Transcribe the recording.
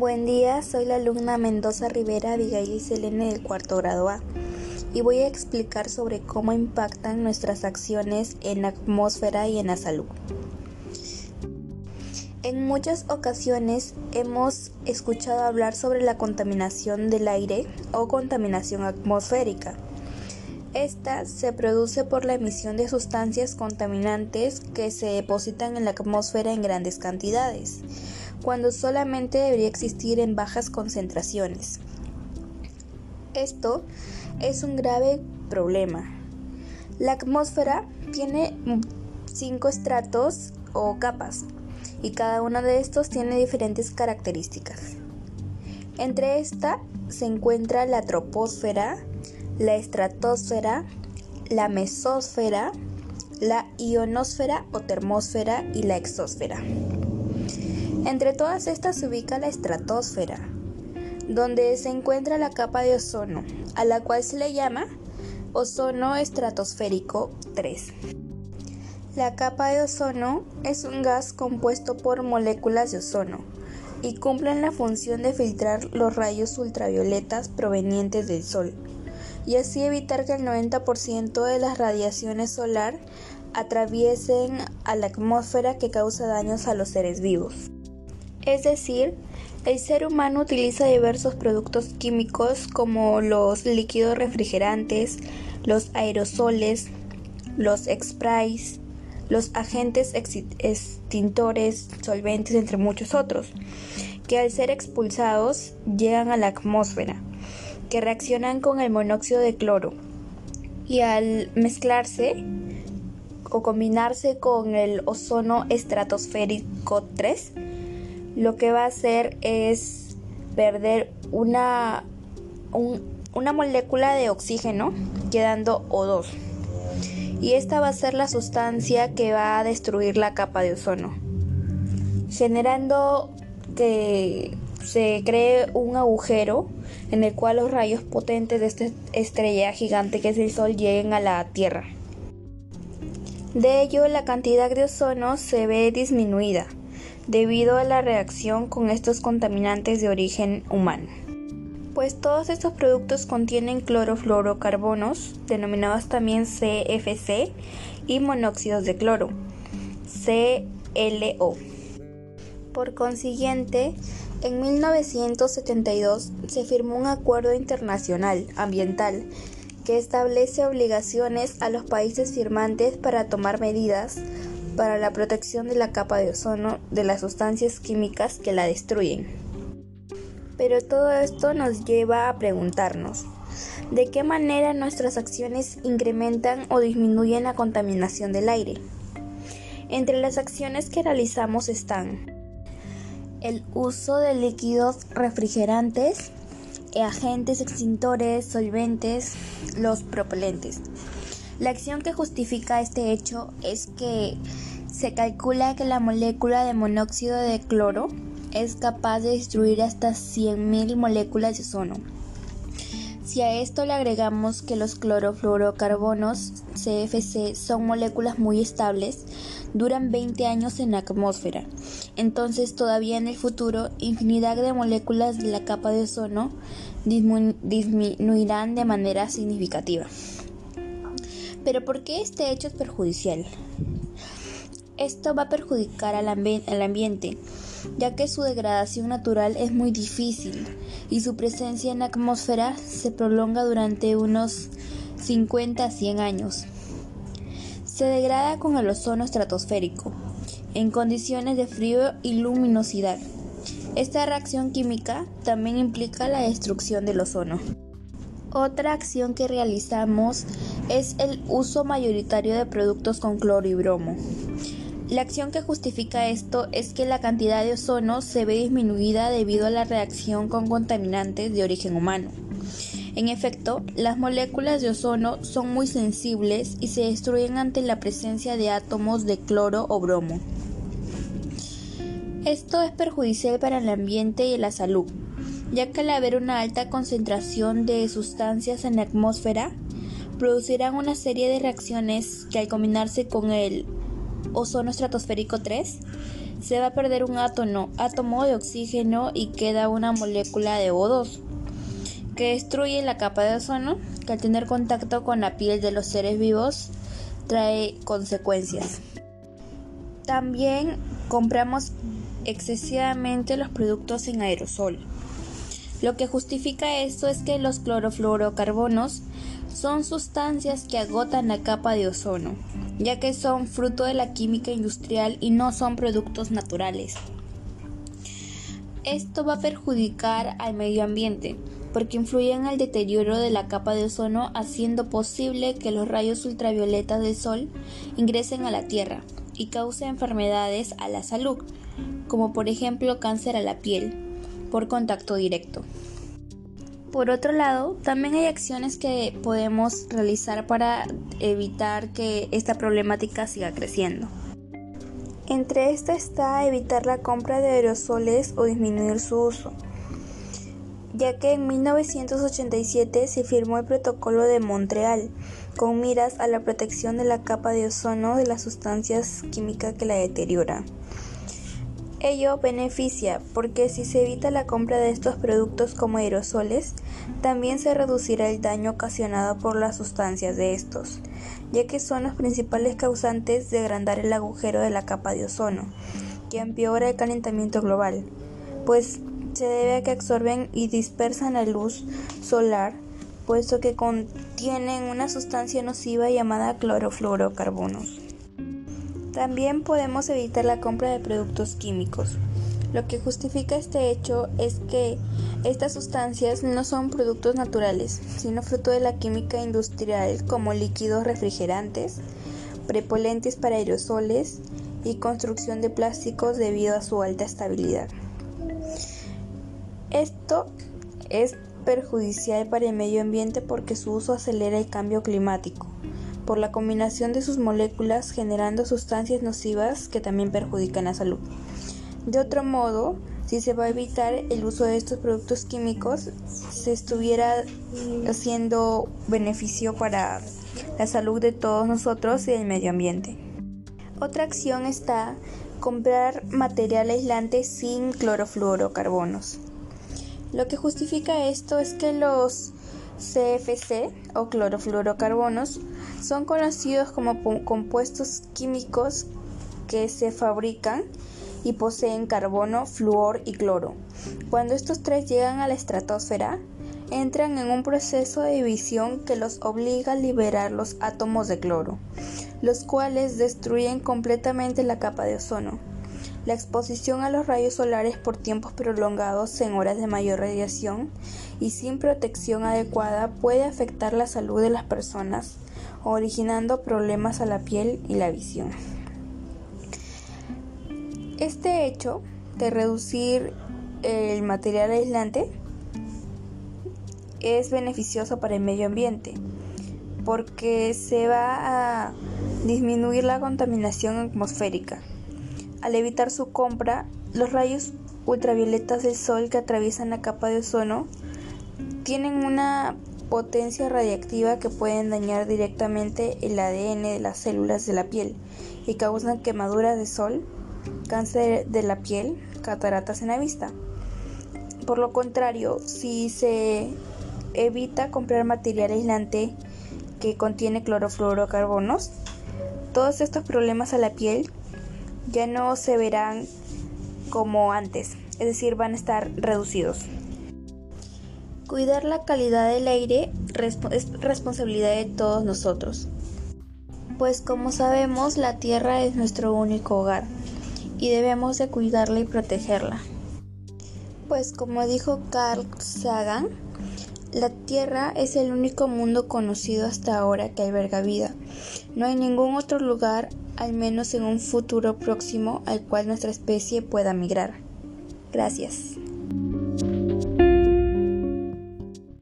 Buen día, soy la alumna Mendoza Rivera Abigail Selene del cuarto grado A y voy a explicar sobre cómo impactan nuestras acciones en la atmósfera y en la salud. En muchas ocasiones hemos escuchado hablar sobre la contaminación del aire o contaminación atmosférica. Esta se produce por la emisión de sustancias contaminantes que se depositan en la atmósfera en grandes cantidades cuando solamente debería existir en bajas concentraciones. Esto es un grave problema. La atmósfera tiene cinco estratos o capas y cada uno de estos tiene diferentes características. Entre estas se encuentra la troposfera, la estratosfera, la mesósfera, la ionosfera o termósfera y la exósfera. Entre todas estas se ubica la estratosfera, donde se encuentra la capa de ozono, a la cual se le llama ozono estratosférico 3. La capa de ozono es un gas compuesto por moléculas de ozono y cumple la función de filtrar los rayos ultravioletas provenientes del Sol y así evitar que el 90% de las radiaciones solar atraviesen a la atmósfera que causa daños a los seres vivos. Es decir, el ser humano utiliza diversos productos químicos como los líquidos refrigerantes, los aerosoles, los sprays, los agentes extintores, solventes, entre muchos otros, que al ser expulsados llegan a la atmósfera, que reaccionan con el monóxido de cloro y al mezclarse o combinarse con el ozono estratosférico 3, lo que va a hacer es perder una, una molécula de oxígeno quedando O2. Y esta va a ser la sustancia que va a destruir la capa de ozono, generando que se cree un agujero en el cual los rayos potentes de esta estrella gigante que es el Sol lleguen a la Tierra. De ello, la cantidad de ozono se ve disminuida debido a la reacción con estos contaminantes de origen humano. Pues todos estos productos contienen clorofluorocarbonos, denominados también CFC, y monóxidos de cloro, CLO. Por consiguiente, en 1972 se firmó un acuerdo internacional ambiental que establece obligaciones a los países firmantes para tomar medidas para la protección de la capa de ozono de las sustancias químicas que la destruyen. Pero todo esto nos lleva a preguntarnos, ¿de qué manera nuestras acciones incrementan o disminuyen la contaminación del aire? Entre las acciones que realizamos están el uso de líquidos refrigerantes, agentes extintores, solventes, los propelentes. La acción que justifica este hecho es que se calcula que la molécula de monóxido de cloro es capaz de destruir hasta 100.000 moléculas de ozono. Si a esto le agregamos que los clorofluorocarbonos CFC son moléculas muy estables, duran 20 años en la atmósfera. Entonces todavía en el futuro infinidad de moléculas de la capa de ozono disminuirán de manera significativa. Pero ¿por qué este hecho es perjudicial? Esto va a perjudicar al, ambiente, ya que su degradación natural es muy difícil y su presencia en la atmósfera se prolonga durante unos 50 a 100 años. Se degrada con el ozono estratosférico, en condiciones de frío y luminosidad. Esta reacción química también implica la destrucción del ozono. Otra acción que realizamos es el uso mayoritario de productos con cloro y bromo. La acción que justifica esto es que la cantidad de ozono se ve disminuida debido a la reacción con contaminantes de origen humano. En efecto, las moléculas de ozono son muy sensibles y se destruyen ante la presencia de átomos de cloro o bromo. Esto es perjudicial para el ambiente y la salud, ya que al haber una alta concentración de sustancias en la atmósfera, producirán una serie de reacciones que al combinarse con el ozono estratosférico 3, se va a perder un átomo, átomo de oxígeno y queda una molécula de O2 que destruye la capa de ozono que al tener contacto con la piel de los seres vivos trae consecuencias. También compramos excesivamente los productos en aerosol. Lo que justifica esto es que los clorofluorocarbonos son sustancias que agotan la capa de ozono, ya que son fruto de la química industrial y no son productos naturales. Esto va a perjudicar al medio ambiente, porque influyen en el deterioro de la capa de ozono, haciendo posible que los rayos ultravioletas del Sol ingresen a la Tierra y causen enfermedades a la salud, como por ejemplo cáncer a la piel, por contacto directo. Por otro lado, también hay acciones que podemos realizar para evitar que esta problemática siga creciendo. Entre estas está evitar la compra de aerosoles o disminuir su uso, ya que en 1987 se firmó el Protocolo de Montreal con miras a la protección de la capa de ozono de las sustancias químicas que la deterioran. Ello beneficia porque si se evita la compra de estos productos como aerosoles, también se reducirá el daño ocasionado por las sustancias de estos, ya que son los principales causantes de agrandar el agujero de la capa de ozono, que empeora el calentamiento global, pues se debe a que absorben y dispersan la luz solar, puesto que contienen una sustancia nociva llamada clorofluorocarbonos. También podemos evitar la compra de productos químicos. Lo que justifica este hecho es que estas sustancias no son productos naturales, sino fruto de la química industrial como líquidos refrigerantes, prepolentes para aerosoles y construcción de plásticos debido a su alta estabilidad. Esto es perjudicial para el medio ambiente porque su uso acelera el cambio climático por la combinación de sus moléculas generando sustancias nocivas que también perjudican la salud. De otro modo, si se va a evitar el uso de estos productos químicos, se estuviera haciendo beneficio para la salud de todos nosotros y el medio ambiente. Otra acción está comprar material aislante sin clorofluorocarbonos. Lo que justifica esto es que los CFC o clorofluorocarbonos son conocidos como compuestos químicos que se fabrican y poseen carbono, flúor y cloro. Cuando estos tres llegan a la estratosfera, entran en un proceso de división que los obliga a liberar los átomos de cloro, los cuales destruyen completamente la capa de ozono. La exposición a los rayos solares por tiempos prolongados en horas de mayor radiación y sin protección adecuada puede afectar la salud de las personas, originando problemas a la piel y la visión. Este hecho de reducir el material aislante es beneficioso para el medio ambiente porque se va a disminuir la contaminación atmosférica. Al evitar su compra, los rayos ultravioletas del sol que atraviesan la capa de ozono tienen una potencia radiactiva que pueden dañar directamente el ADN de las células de la piel y causan quemaduras de sol, cáncer de la piel, cataratas en la vista. Por lo contrario, si se evita comprar material aislante que contiene clorofluorocarbonos, todos estos problemas a la piel ya no se verán como antes, es decir, van a estar reducidos. Cuidar la calidad del aire es responsabilidad de todos nosotros, pues como sabemos la Tierra es nuestro único hogar y debemos de cuidarla y protegerla. Pues como dijo Carl Sagan, la Tierra es el único mundo conocido hasta ahora que alberga vida. No hay ningún otro lugar al menos en un futuro próximo al cual nuestra especie pueda migrar. Gracias.